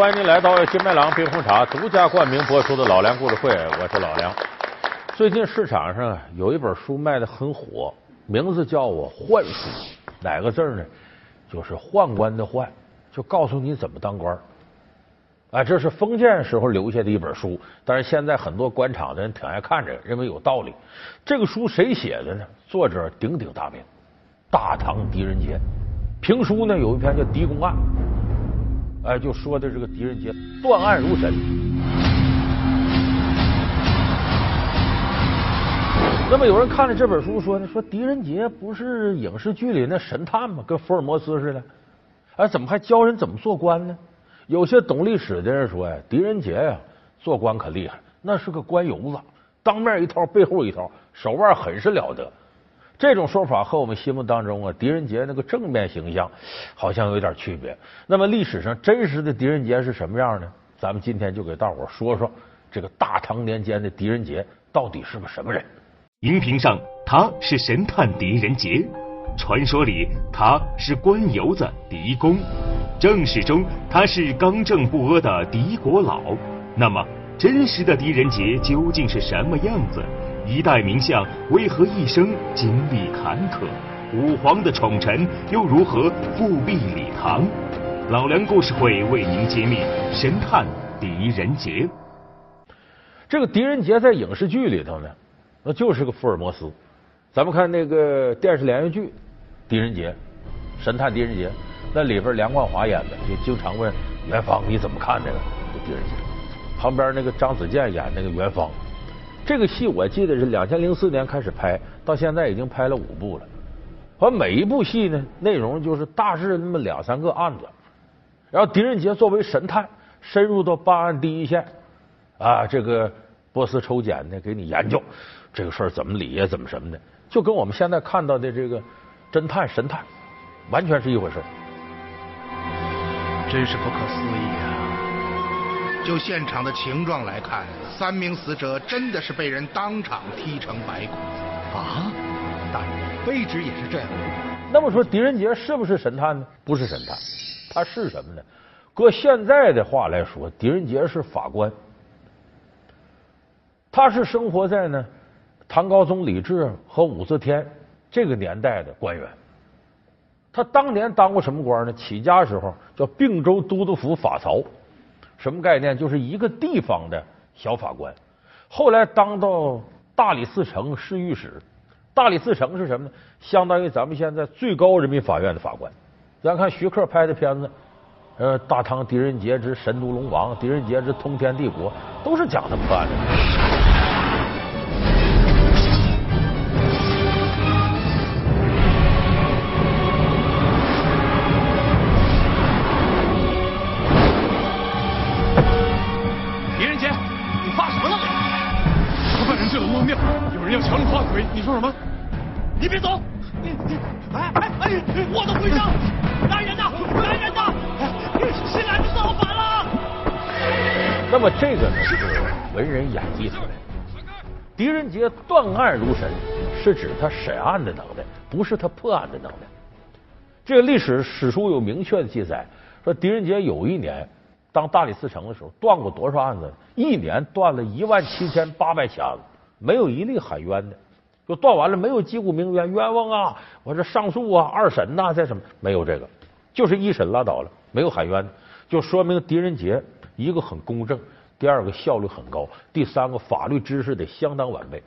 欢迎您来到金麦郎冰红茶独家冠名播出的《老梁故事会》，我是老梁。最近市场上有一本书卖的很火，名字叫我宦书，哪个字呢？就是宦官的宦，就告诉你怎么当官。哎，这是封建时候留下的一本书，但是现在很多官场的人挺爱看这个，认为有道理。这个书谁写的呢？作者鼎鼎大名，大唐狄仁杰。评书呢有一篇叫《狄公案》。哎，就说的这个狄仁杰断案如神。那么有人看了这本书，说呢，说狄仁杰不是影视剧里那神探吗？跟福尔摩斯似的。哎，怎么还教人怎么做官呢？有些懂历史的人说呀，狄仁杰呀做官可厉害，那是个官油子，当面一套，背后一套，手腕很是了得。这种说法和我们心目当中啊，狄仁杰那个正面形象好像有点区别。那么历史上真实的狄仁杰是什么样呢？咱们今天就给大伙说说这个大唐年间的狄仁杰到底是个什么人。荧屏上他是神探狄仁杰，传说里他是官油子狄公，正史中他是刚正不阿的狄国老。那么真实的狄仁杰究竟是什么样子？一代名相为何一生经历坎坷？武皇的宠臣又如何复辟李唐？老梁故事会为您揭秘神探狄仁杰。这个狄仁杰在影视剧里头呢，那就是个福尔摩斯。咱们看那个电视连续剧《狄仁杰》，神探狄仁杰，那里边梁冠华演的，就经常问元芳你怎么看这个狄仁杰？旁边那个张子健演那个元芳。这个戏我记得是两千零四年开始拍，到现在已经拍了五部了。而每一部戏呢，内容就是大致那么两三个案子。然后狄仁杰作为神探，深入到办案第一线啊，这个波斯抽检呢，给你研究这个事儿怎么理呀，怎么什么的，就跟我们现在看到的这个侦探神探完全是一回事。真是不可思议啊！就现场的情状来看，三名死者真的是被人当场踢成白骨啊！大人，卑职也是这样。那么说，狄仁杰是不是神探呢？不是神探，他是什么呢？搁现在的话来说，狄仁杰是法官。他是生活在呢唐高宗李治和武则天这个年代的官员。他当年当过什么官呢？起家时候叫并州都督府法曹。什么概念？就是一个地方的小法官，后来当到大理寺丞侍御史。大理寺丞是什么呢？相当于咱们现在最高人民法院的法官。咱看徐克拍的片子，呃，《大唐狄仁杰之神都龙王》《狄仁杰之通天帝国》，都是讲他们办的。文人演绎出来。狄仁杰断案如神，是指他审案的能耐，不是他破案的能耐。这个历史史书有明确的记载，说狄仁杰有一年当大理寺丞的时候，断过多少案子？一年断了一万七千八百起案子，没有一例喊冤的。就断完了，没有击鼓鸣冤，冤枉啊！我这上诉啊，二审呐，再什么没有这个，就是一审拉倒了，没有喊冤，就说明狄仁杰一个很公正，第二个效率很高，第三个法律知识得相当完备，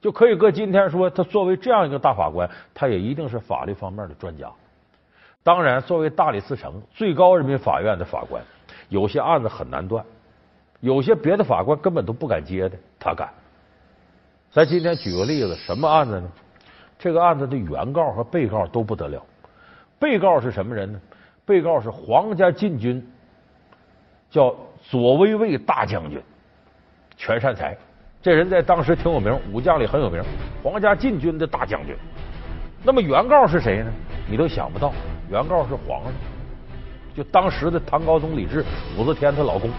就可以搁今天说，他作为这样一个大法官，他也一定是法律方面的专家。当然，作为大理寺丞、最高人民法院的法官，有些案子很难断，有些别的法官根本都不敢接的，他敢。咱今天举个例子，什么案子呢？这个案子的原告和被告都不得了。被告是什么人呢？被告是皇家禁军，叫左威卫大将军全善才。这人在当时挺有名，武将里很有名，皇家禁军的大将军。那么原告是谁呢？你都想不到，原告是皇上，就当时的唐高宗李治、武则天她老公。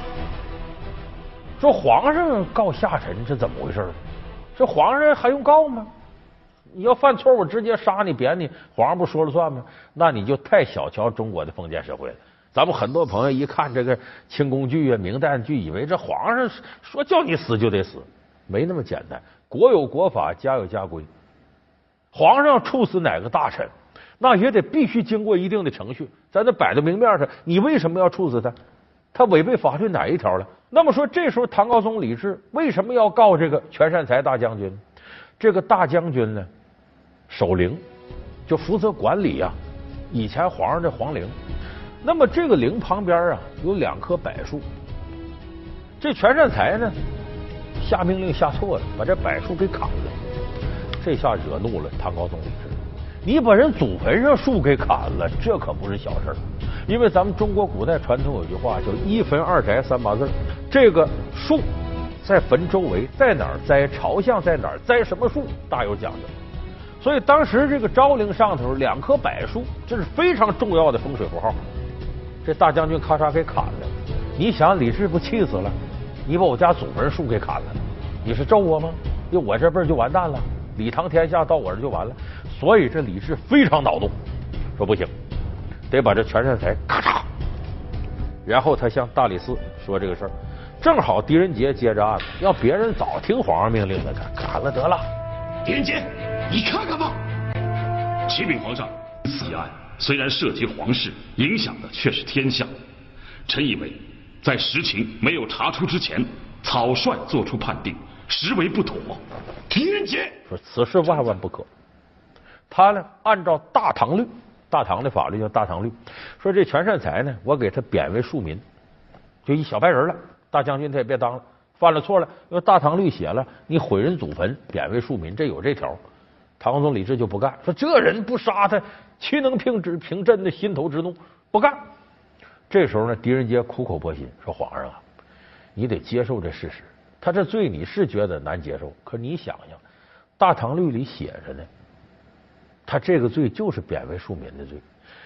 说皇上告下臣是怎么回事？这皇上还用告吗？你要犯错误，直接杀你、贬你，皇上不说了算吗？那你就太小瞧中国的封建社会了。咱。们很多朋友一看这个清宫剧啊、明代剧，以为这皇上说叫你死就得死，没那么简单。国有国法，家有家规。皇上处死哪个大臣，那也得必须经过一定的程序，在这摆在明面上。你为什么要处死他？他违背法律哪一条了？那么说，这时候唐高宗李治为什么要告这个全善才大将军？这个大将军呢，守陵，就负责管理呀。以前皇上的皇陵，那么这个陵旁边啊有两棵柏树。这全善才呢下命令下错了，把这柏树给砍了。这下惹怒了唐高宗李治。你把人祖坟上树给砍了，这可不是小事。因为咱们中国古代传统有句话叫“一坟二宅三八字”，这个树在坟周围在哪儿栽，朝向在哪儿栽什么树，大有讲究。所以当时这个昭陵上头两棵柏树，这是非常重要的风水符号。这大将军咔嚓给砍了，你想李治不气死了？你把我家祖坟树给砍了，你是咒我吗？因为我这辈儿就完蛋了，李唐天下到我这就完了。所以这李治非常恼怒，说不行。得把这全善才咔嚓，然后他向大理寺说这个事儿，正好狄仁杰接着案子，要别人早听皇上命令了，砍砍了得了。狄仁杰，你看看吧。启禀皇上，此案虽然涉及皇室，影响的却是天下。臣以为，在实情没有查出之前，草率做出判定，实为不妥。狄仁杰说此事万万不可。他呢，按照大唐律。大唐的法律叫大唐律，说这全善才呢，我给他贬为庶民，就一小白人了。大将军他也别当了，犯了错了，因为大唐律写了，你毁人祖坟，贬为庶民，这有这条。唐宗李治就不干，说这人不杀他，岂能平之凭朕的心头之怒？不干。这时候呢，狄仁杰苦口婆心说：“皇上啊，你得接受这事实，他这罪你是觉得难接受，可你想想，大唐律里写着呢。”他这个罪就是贬为庶民的罪，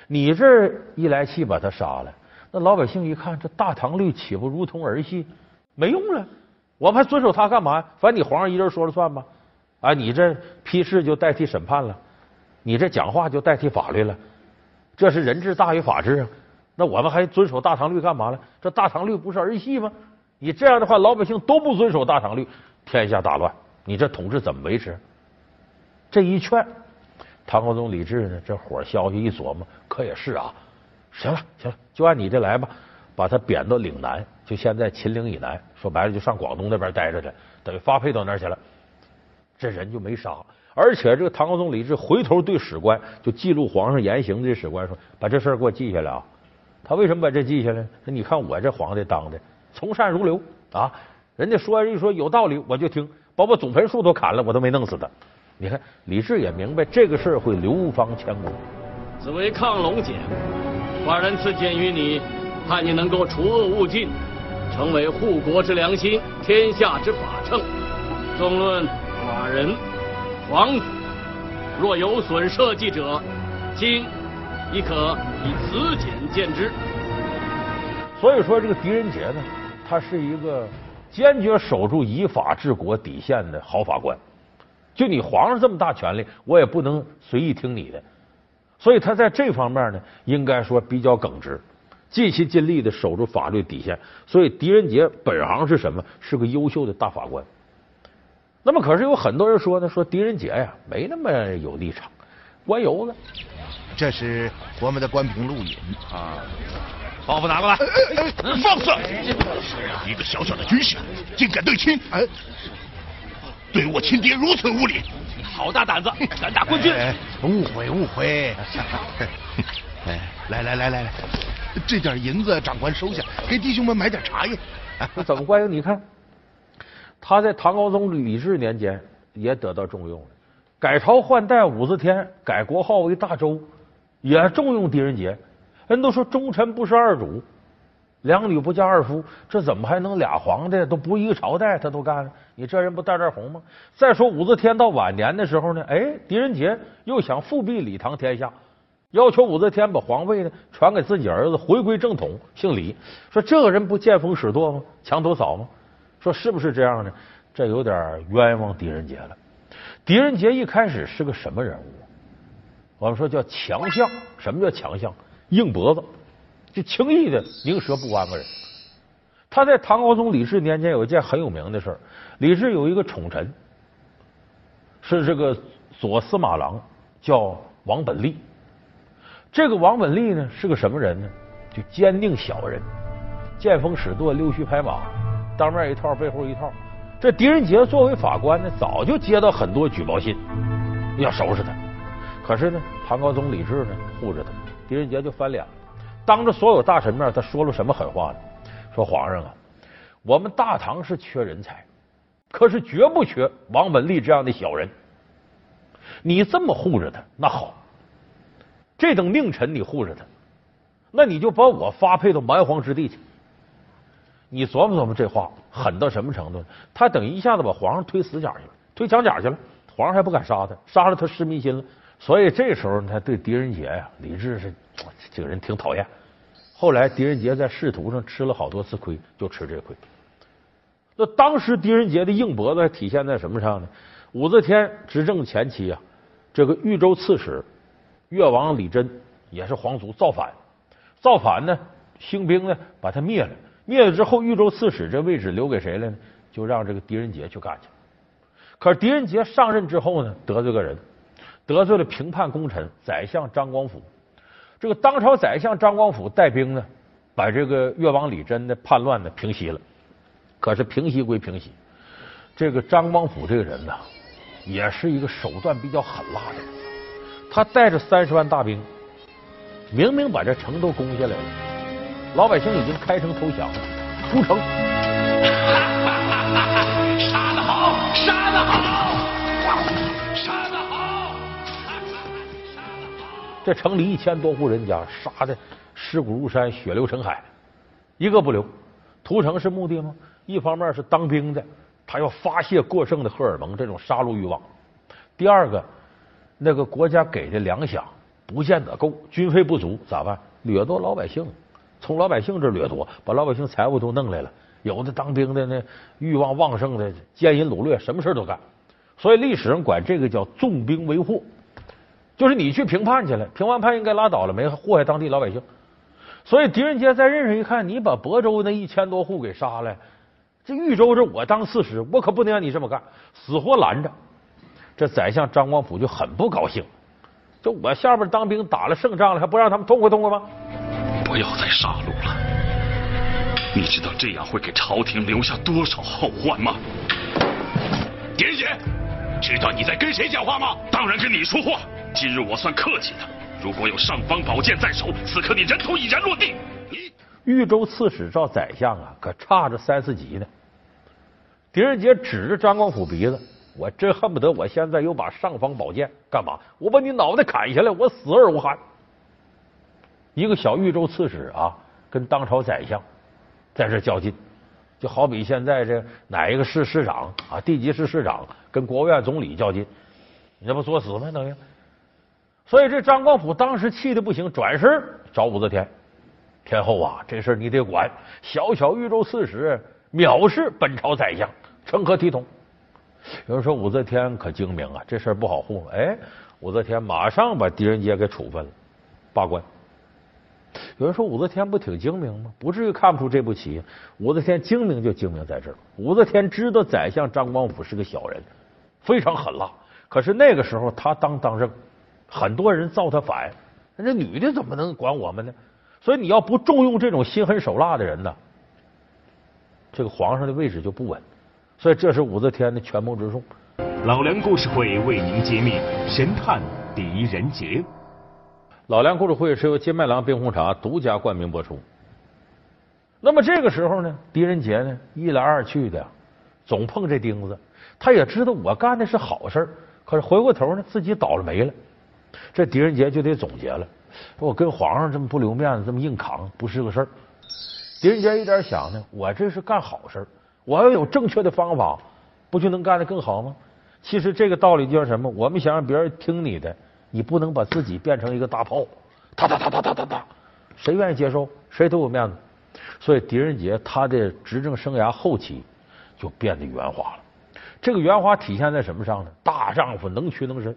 你这一来气把他杀了，那老百姓一看这大唐律岂不如同儿戏？没用了，我们还遵守他干嘛呀？反正你皇上一人说了算吧？啊，你这批示就代替审判了，你这讲话就代替法律了，这是人治大于法治啊！那我们还遵守大唐律干嘛了？这大唐律不是儿戏吗？你这样的话，老百姓都不遵守大唐律，天下大乱，你这统治怎么维持？这一劝。唐高宗李治呢，这火消息一琢磨，可也是啊。行了，行了，就按你这来吧，把他贬到岭南，就现在秦岭以南，说白了就上广东那边待着去，等于发配到那儿去了。这人就没杀，而且这个唐高宗李治回头对史官，就记录皇上言行的这史官说：“把这事儿给我记下来啊。”他为什么把这记下来？说你看我这皇帝当的从善如流啊，人家说一说有道理，我就听，把我祖坟树都砍了，我都没弄死他。你看，李治也明白这个事儿会流芳千古。此为亢龙锏，寡人赐剑于你，盼你能够除恶务尽，成为护国之良心，天下之法称。纵论寡人、皇子，若有损社稷者，今亦可以此简见之。所以说，这个狄仁杰呢，他是一个坚决守住以法治国底线的好法官。就你皇上这么大权力，我也不能随意听你的，所以他在这方面呢，应该说比较耿直，尽心尽力的守住法律底线。所以狄仁杰本行是什么？是个优秀的大法官。那么，可是有很多人说呢，说狄仁杰呀没那么有立场，官油子。这是我们的关平录影啊，包袱拿过来，放肆！一个小小的军士竟敢对亲！对我亲爹如此无礼，好大胆子，敢打官军！误会误会。哎，来来来来来，这点银子长官收下，给弟兄们买点茶叶。那怎么关系？你看，他在唐高宗李治年间也得到重用了，改朝换代武则天改国号为大周，也重用狄仁杰。人都说忠臣不是二主。两女不嫁二夫，这怎么还能俩皇帝都不一个朝代他都干？你这人不带点红吗？再说武则天到晚年的时候呢，哎，狄仁杰又想复辟李唐天下，要求武则天把皇位呢传给自己儿子，回归正统，姓李。说这个人不见风使舵吗？墙头草吗？说是不是这样呢？这有点冤枉狄仁杰了。狄仁杰一开始是个什么人物？我们说叫强项。什么叫强项？硬脖子。就轻易的宁折不弯个人。他在唐高宗李治年间有一件很有名的事儿，李治有一个宠臣，是这个左司马郎，叫王本立。这个王本立呢是个什么人呢？就坚定小人，见风使舵，溜须拍马，当面一套，背后一套。这狄仁杰作为法官呢，早就接到很多举报信，要收拾他。可是呢，唐高宗李治呢护着他，狄仁杰就翻脸了，当着所有大臣面，他说了什么狠话呢？说皇上啊，我们大唐是缺人才，可是绝不缺王本立这样的小人。你这么护着他，那好，这等佞臣你护着他，那你就把我发配到蛮荒之地去。你琢磨琢磨，这话狠到什么程度？他等一下子把皇上推死角去了，推墙角去了。皇上还不敢杀他，杀了他失民心了。所以这时候他对狄仁杰呀，李治是这个人挺讨厌。后来狄仁杰在仕途上吃了好多次亏，就吃这亏。那当时狄仁杰的硬脖子体现在什么上呢？武则天执政前期啊，这个豫州刺史越王李真也是皇族，造反，造反呢，兴兵呢把他灭了。灭了之后，豫州刺史这位置留给谁了呢？就让这个狄仁杰去干去。可是狄仁杰上任之后呢，得罪个人，得罪了平叛功臣宰相张光甫。这个当朝宰相张光甫带兵呢，把这个越王李贞的叛乱呢平息了。可是平息归平息，这个张光甫这个人呢，也是一个手段比较狠辣的人。他带着三十万大兵，明明把这城都攻下来了，老百姓已经开城投降了，屠城，杀得好，杀得好，杀得好。这城里一千多户人家杀的尸骨如山，血流成海，一个不留。屠城是目的吗？一方面是当兵的，他要发泄过剩的荷尔蒙，这种杀戮欲望；第二个，那个国家给的粮饷不见得够，军费不足，咋办？掠夺老百姓，从老百姓这掠夺，把老百姓财物都弄来了。有的当兵的呢，欲望旺盛的，奸淫掳掠，什么事都干。所以历史上管这个叫纵兵为祸。就是你去平叛去了，平完叛应该拉倒了，没祸害当地老百姓。所以狄仁杰在任上一看，你把亳州那一千多户给杀了，这豫州这我当刺史，我可不能让你这么干，死活拦着。这宰相张光辅就很不高兴，就我下边当兵打了胜仗了，还不让他们痛快痛快吗？不要再杀戮了，你知道这样会给朝廷留下多少后患吗？狄仁杰，知道你在跟谁讲话吗？当然跟你说话。今日我算客气的，如果有尚方宝剑在手，此刻你人头已然落地。你豫州刺史赵宰相啊，可差着三四级呢。狄仁杰指着张光甫鼻子，我真恨不得我现在有把尚方宝剑，干嘛？我把你脑袋砍下来，我死而无憾。一个小豫州刺史啊，跟当朝宰相在这较劲，就好比现在这哪一个市市长啊，地级市市长跟国务院总理较劲，你这不作死吗？等于。所以这张光辅当时气的不行，转身找武则天。天后啊，这事你得管。小小豫州刺史藐视本朝宰相，成何体统？有人说武则天可精明啊，这事不好糊弄。哎，武则天马上把狄仁杰给处分了，罢官。有人说武则天不挺精明吗？不至于看不出这步棋。武则天精明就精明在这儿。武则天知道宰相张光甫是个小人，非常狠辣。可是那个时候他当当政。很多人造他反，那女的怎么能管我们呢？所以你要不重用这种心狠手辣的人呢，这个皇上的位置就不稳。所以这是武则天的权谋之术。老梁故事会为您揭秘神探狄仁杰。老梁故事会是由金麦郎冰红茶独家冠名播出。那么这个时候呢，狄仁杰呢一来二去的，总碰这钉子。他也知道我干的是好事，可是回过头呢，自己倒了霉了。这狄仁杰就得总结了，说我跟皇上这么不留面子，这么硬扛，不是个事儿。狄仁杰一点想呢，我这是干好事，我要有正确的方法，不就能干得更好吗？其实这个道理叫什么？我们想让别人听你的，你不能把自己变成一个大炮，哒哒哒哒哒哒哒，谁愿意接受？谁都有面子。所以狄仁杰他的执政生涯后期就变得圆滑了。这个圆滑体现在什么上呢？大丈夫能屈能伸。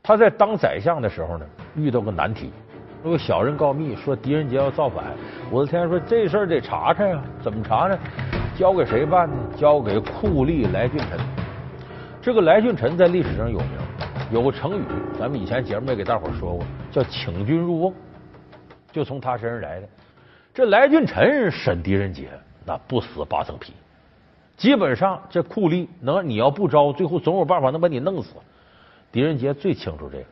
他在当宰相的时候呢，遇到个难题，如果小人告密说狄仁杰要造反，武则天说这事得查查呀，怎么查呢？交给谁办呢？交给酷吏来俊臣。这个来俊臣在历史上有名，有个成语，咱们以前节目也给大伙说过，叫请君入瓮，就从他身上来的。这来俊臣审狄仁杰，那不死八层皮。基本上这酷吏能，你要不招，最后总有办法能把你弄死。狄仁杰最清楚这个。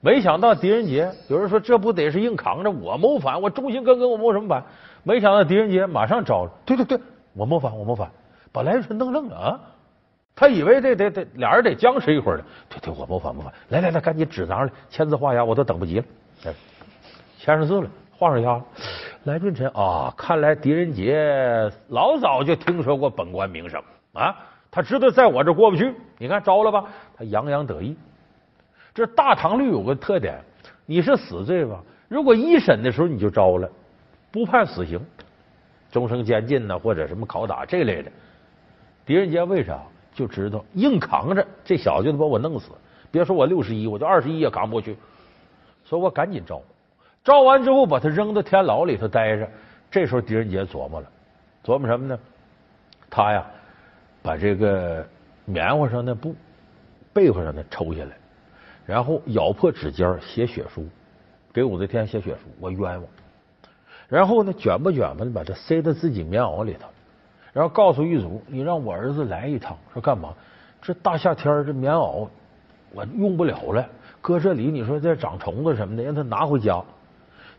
没想到狄仁杰，有人说这不得是硬扛着我谋反，我忠心耿耿，我谋什么反？没想到狄仁杰马上招了，对对对，我谋反，我谋反，把来俊臣弄愣了啊！他以为得得得俩人得僵持一会儿呢，对对，我不反不反，来来来，赶紧纸拿上来，签字画押，我都等不及了。签上字了，画上押了。来俊臣啊，看来狄仁杰老早就听说过本官名声啊，他知道在我这过不去。你看招了吧，他洋洋得意。这大唐律有个特点，你是死罪吧？如果一审的时候你就招了，不判死刑，终生监禁呢，或者什么拷打这类的。狄仁杰为啥就知道硬扛着，这小子就得把我弄死。别说我六十一，我就二十一也扛不过去。所以我赶紧招，招完之后把他扔到天牢里头待着。这时候狄仁杰琢磨了，琢磨什么呢？他呀，把这个棉花上的布、被子上的抽下来。然后咬破指尖写血书，给武则天写血书，我冤枉。然后呢，卷吧卷吧的把它塞到自己棉袄里头，然后告诉狱卒：“你让我儿子来一趟，说干嘛？这大夏天这棉袄我用不了了，搁这里你说再长虫子什么的，让他拿回家。”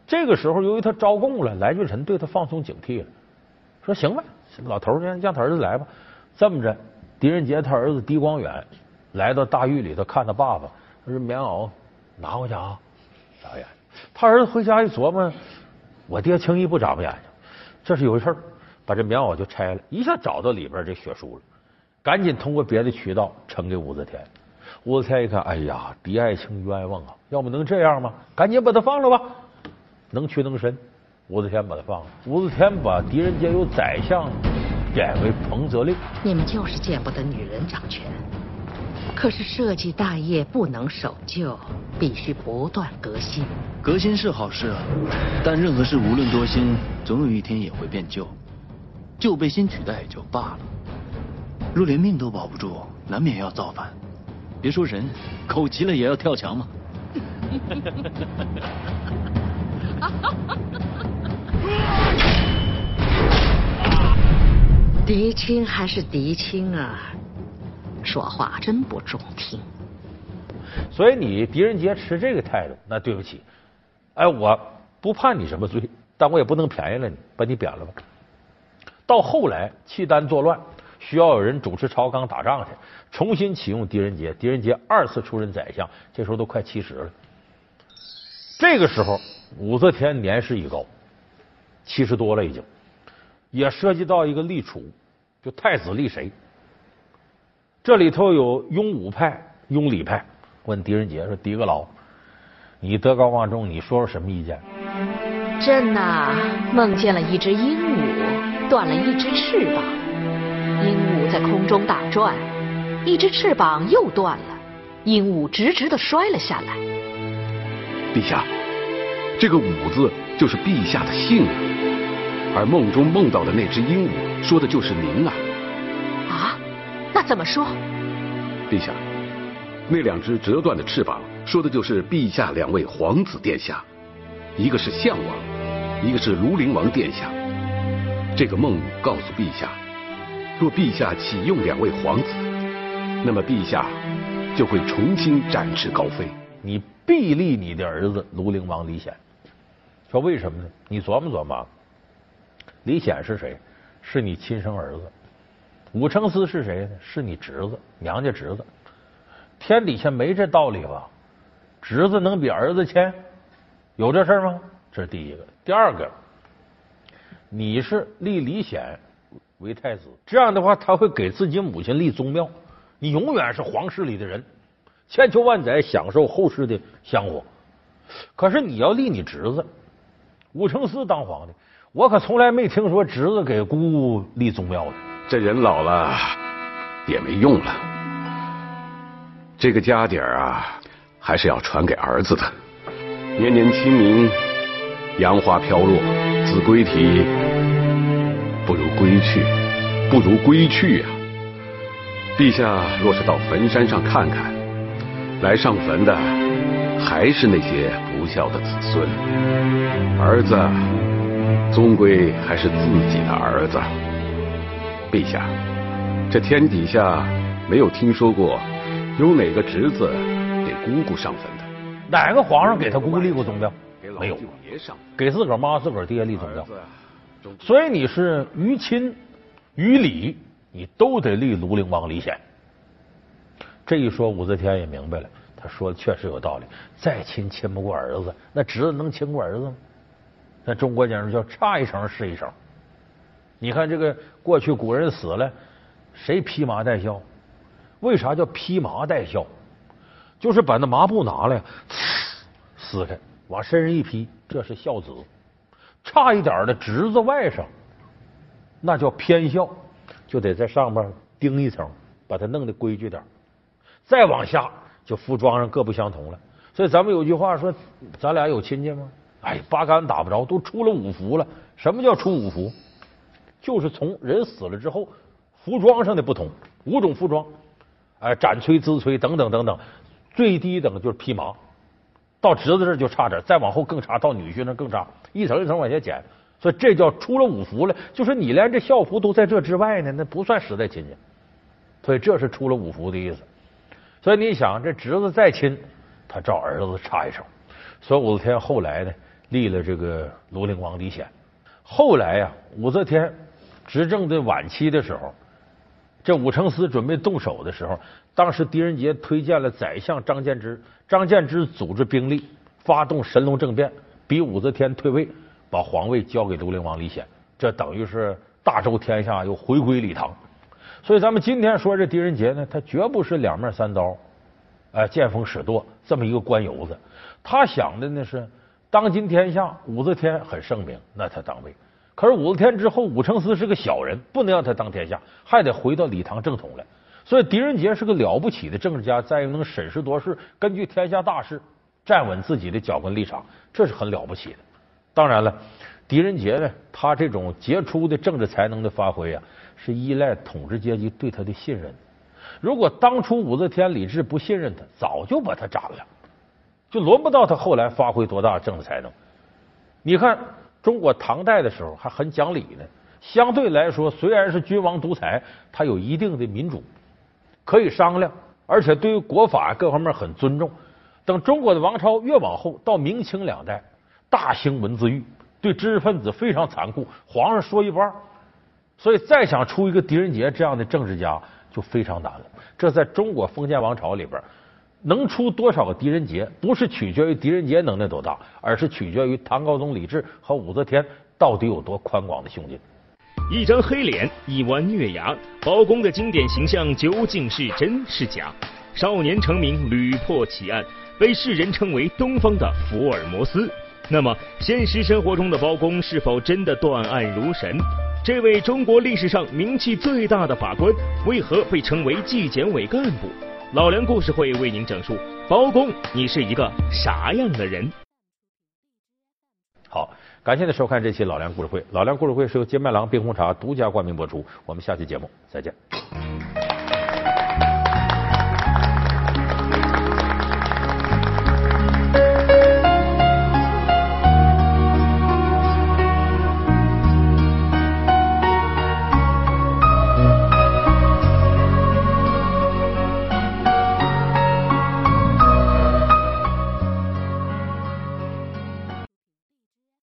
这个时候，由于他招供了，来俊臣对他放松警惕了，说：“行吧，老头让让他儿子来吧。”这么着，狄仁杰他儿子狄光远来到大狱里头看他爸爸。他说：“棉袄拿回去啊！”眨眼，他儿子回家一琢磨，我爹轻易不眨巴眼睛，这是有事儿，把这棉袄就拆了，一下找到里边这血书了，赶紧通过别的渠道呈给武则天。武则天一看，哎呀，狄爱卿冤枉啊！要不能这样吗？赶紧把他放了吧，能屈能伸。武则天把他放了。武则天把狄仁杰由宰相贬为彭泽令。你们就是见不得女人掌权。可是社稷大业不能守旧，必须不断革新。革新是好事啊，但任何事无论多新，总有一天也会变旧，旧被新取代也就罢了。若连命都保不住，难免要造反。别说人，狗急了也要跳墙嘛。狄青还是狄青啊。说话真不中听，所以你狄仁杰持这个态度，那对不起，哎，我不判你什么罪，但我也不能便宜了你，把你贬了吧。到后来契丹作乱，需要有人主持朝纲打仗去，重新启用狄仁杰，狄仁杰二次出任宰相，这时候都快七十了。这个时候武则天年事已高，七十多了已经，也涉及到一个立储，就太子立谁。这里头有拥武派、拥李派。问狄仁杰说：“狄阁老，你德高望重，你说说什么意见？”朕呐，梦见了一只鹦鹉断了一只翅膀，鹦鹉在空中打转，一只翅膀又断了，鹦鹉直直的摔了下来。陛下，这个“五”字就是陛下的姓啊，而梦中梦到的那只鹦鹉说的就是您啊。啊那怎么说？陛下，那两只折断的翅膀，说的就是陛下两位皇子殿下，一个是项王，一个是庐陵王殿下。这个梦告诉陛下，若陛下启用两位皇子，那么陛下就会重新展翅高飞。你必立你的儿子庐陵王李显。说为什么呢？你琢磨琢磨，李显是谁？是你亲生儿子。武承嗣是谁呢？是你侄子，娘家侄子。天底下没这道理吧？侄子能比儿子强？有这事吗？这是第一个。第二个，你是立李显为太子，这样的话他会给自己母亲立宗庙，你永远是皇室里的人，千秋万载享受后世的香火。可是你要立你侄子武承嗣当皇帝，我可从来没听说侄子给姑姑立宗庙的。这人老了也没用了，这个家底儿啊，还是要传给儿子的。年年清明，杨花飘落，子规啼，不如归去，不如归去啊！陛下若是到坟山上看看，来上坟的还是那些不孝的子孙，儿子终归还是自己的儿子。陛下，这天底下没有听说过有哪个侄子给姑姑上坟的。哪个皇上给他姑姑立过宗庙？没有，给自个儿妈、自个儿爹立宗庙。所以你是于亲于礼，你都得立庐陵王李显。这一说，武则天也明白了，他说的确实有道理。再亲亲不过儿子，那侄子能亲过儿子吗？那中国讲究叫差一绳是一绳。你看这个过去古人死了，谁披麻戴孝？为啥叫披麻戴孝？就是把那麻布拿来，撕开，往身上一披，这是孝子。差一点的侄子外甥，那叫偏孝，就得在上面钉一层，把它弄得规矩点。再往下，就服装上各不相同了。所以咱们有句话说：“咱俩有亲戚吗？”哎，八竿子打不着，都出了五福了。什么叫出五福？就是从人死了之后，服装上的不同，五种服装，哎，斩崔、缁崔等等等等。最低等就是披麻，到侄子这就差点，再往后更差，到女婿那更差，一层一层往下减，所以这叫出了五福了。就是你连这孝服都在这之外呢，那不算实在亲戚。所以这是出了五福的意思。所以你想，这侄子再亲，他照儿子差一手。所以武则天后来呢，立了这个庐陵王李显。后来呀，武则天执政的晚期的时候，这武承嗣准备动手的时候。当时狄仁杰推荐了宰相张建之，张建之组织兵力发动神龙政变，逼武则天退位，把皇位交给庐陵王李显，这等于是大周天下又回归李唐。所以咱们今天说这狄仁杰呢，他绝不是两面三刀，哎，见风使舵这么一个官油子。他想的呢是当今天下，武则天很盛名，那他当位。可是武则天之后，武承嗣是个小人，不能让他当天下，还得回到李唐正统来。所以狄仁杰是个了不起的政治家，再又能审时度势，根据天下大势站稳自己的脚跟立场，这是很了不起的。当然了，狄仁杰呢，他这种杰出的政治才能的发挥啊，是依赖统治阶级对他的信任。如果当初武则天、李治不信任他，早就把他斩了，就轮不到他后来发挥多大政治才能。你看，中国唐代的时候还很讲理呢，相对来说，虽然是君王独裁，他有一定的民主。可以商量，而且对于国法各方面很尊重。等中国的王朝越往后，到明清两代，大兴文字狱，对知识分子非常残酷，皇上说一半。所以再想出一个狄仁杰这样的政治家就非常难了。这在中国封建王朝里边，能出多少个狄仁杰，不是取决于狄仁杰能耐多大，而是取决于唐高宗李治和武则天到底有多宽广的胸襟。一张黑脸，一弯月牙，包公的经典形象究竟是真是假？少年成名，屡破奇案，被世人称为东方的福尔摩斯。那么，现实生活中的包公是否真的断案如神？这位中国历史上名气最大的法官，为何被称为纪检委干部？老梁故事会为您讲述：包公，你是一个啥样的人？好。感谢您收看这期老梁故事会。老梁故事会是由金麦郎冰红茶独家冠名播出。我们下期节目再见。